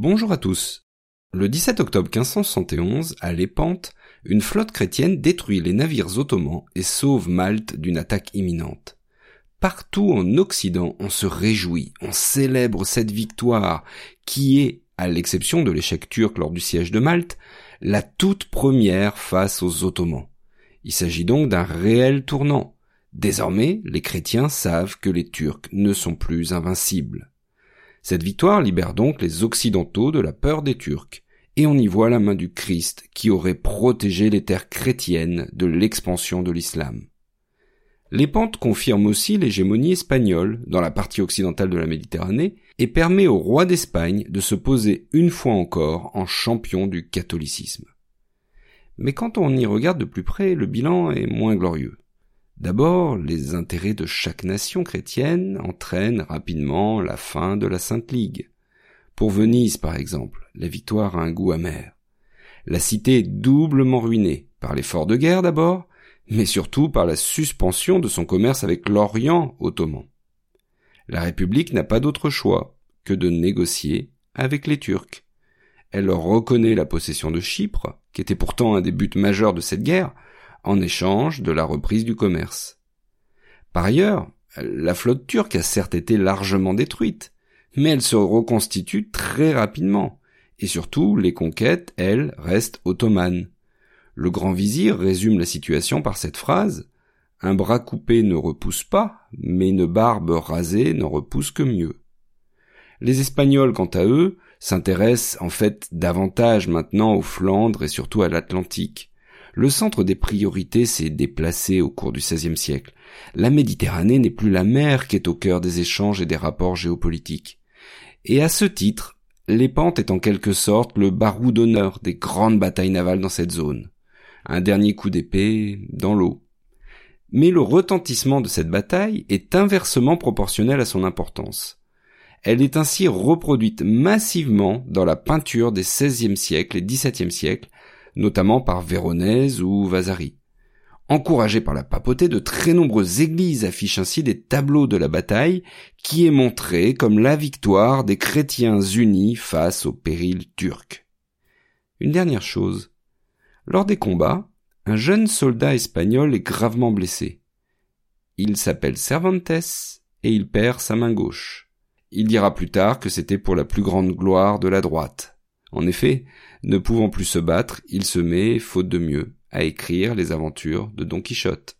Bonjour à tous. Le 17 octobre 1571, à Lépante, une flotte chrétienne détruit les navires ottomans et sauve Malte d'une attaque imminente. Partout en Occident, on se réjouit, on célèbre cette victoire qui est, à l'exception de l'échec turc lors du siège de Malte, la toute première face aux Ottomans. Il s'agit donc d'un réel tournant. Désormais, les chrétiens savent que les Turcs ne sont plus invincibles. Cette victoire libère donc les Occidentaux de la peur des Turcs, et on y voit la main du Christ qui aurait protégé les terres chrétiennes de l'expansion de l'islam. Les pentes confirment aussi l'hégémonie espagnole dans la partie occidentale de la Méditerranée et permet au roi d'Espagne de se poser une fois encore en champion du catholicisme. Mais quand on y regarde de plus près, le bilan est moins glorieux. D'abord, les intérêts de chaque nation chrétienne entraînent rapidement la fin de la Sainte Ligue. Pour Venise, par exemple, la victoire a un goût amer. La cité est doublement ruinée, par l'effort de guerre d'abord, mais surtout par la suspension de son commerce avec l'Orient ottoman. La République n'a pas d'autre choix que de négocier avec les Turcs. Elle reconnaît la possession de Chypre, qui était pourtant un des buts majeurs de cette guerre, en échange de la reprise du commerce. Par ailleurs, la flotte turque a certes été largement détruite, mais elle se reconstitue très rapidement, et surtout les conquêtes, elles, restent ottomanes. Le grand vizir résume la situation par cette phrase Un bras coupé ne repousse pas, mais une barbe rasée n'en repousse que mieux. Les Espagnols, quant à eux, s'intéressent en fait davantage maintenant aux Flandres et surtout à l'Atlantique le centre des priorités s'est déplacé au cours du XVIe siècle. La Méditerranée n'est plus la mer qui est au cœur des échanges et des rapports géopolitiques. Et à ce titre, Lépante est en quelque sorte le barou d'honneur des grandes batailles navales dans cette zone. Un dernier coup d'épée dans l'eau. Mais le retentissement de cette bataille est inversement proportionnel à son importance. Elle est ainsi reproduite massivement dans la peinture des XVIe siècle et XVIIe siècle notamment par Véronèse ou Vasari. Encouragés par la papauté, de très nombreuses églises affichent ainsi des tableaux de la bataille qui est montré comme la victoire des chrétiens unis face au péril turc. Une dernière chose. Lors des combats, un jeune soldat espagnol est gravement blessé. Il s'appelle Cervantes et il perd sa main gauche. Il dira plus tard que c'était pour la plus grande gloire de la droite. En effet, ne pouvant plus se battre, il se met, faute de mieux, à écrire les aventures de Don Quichotte.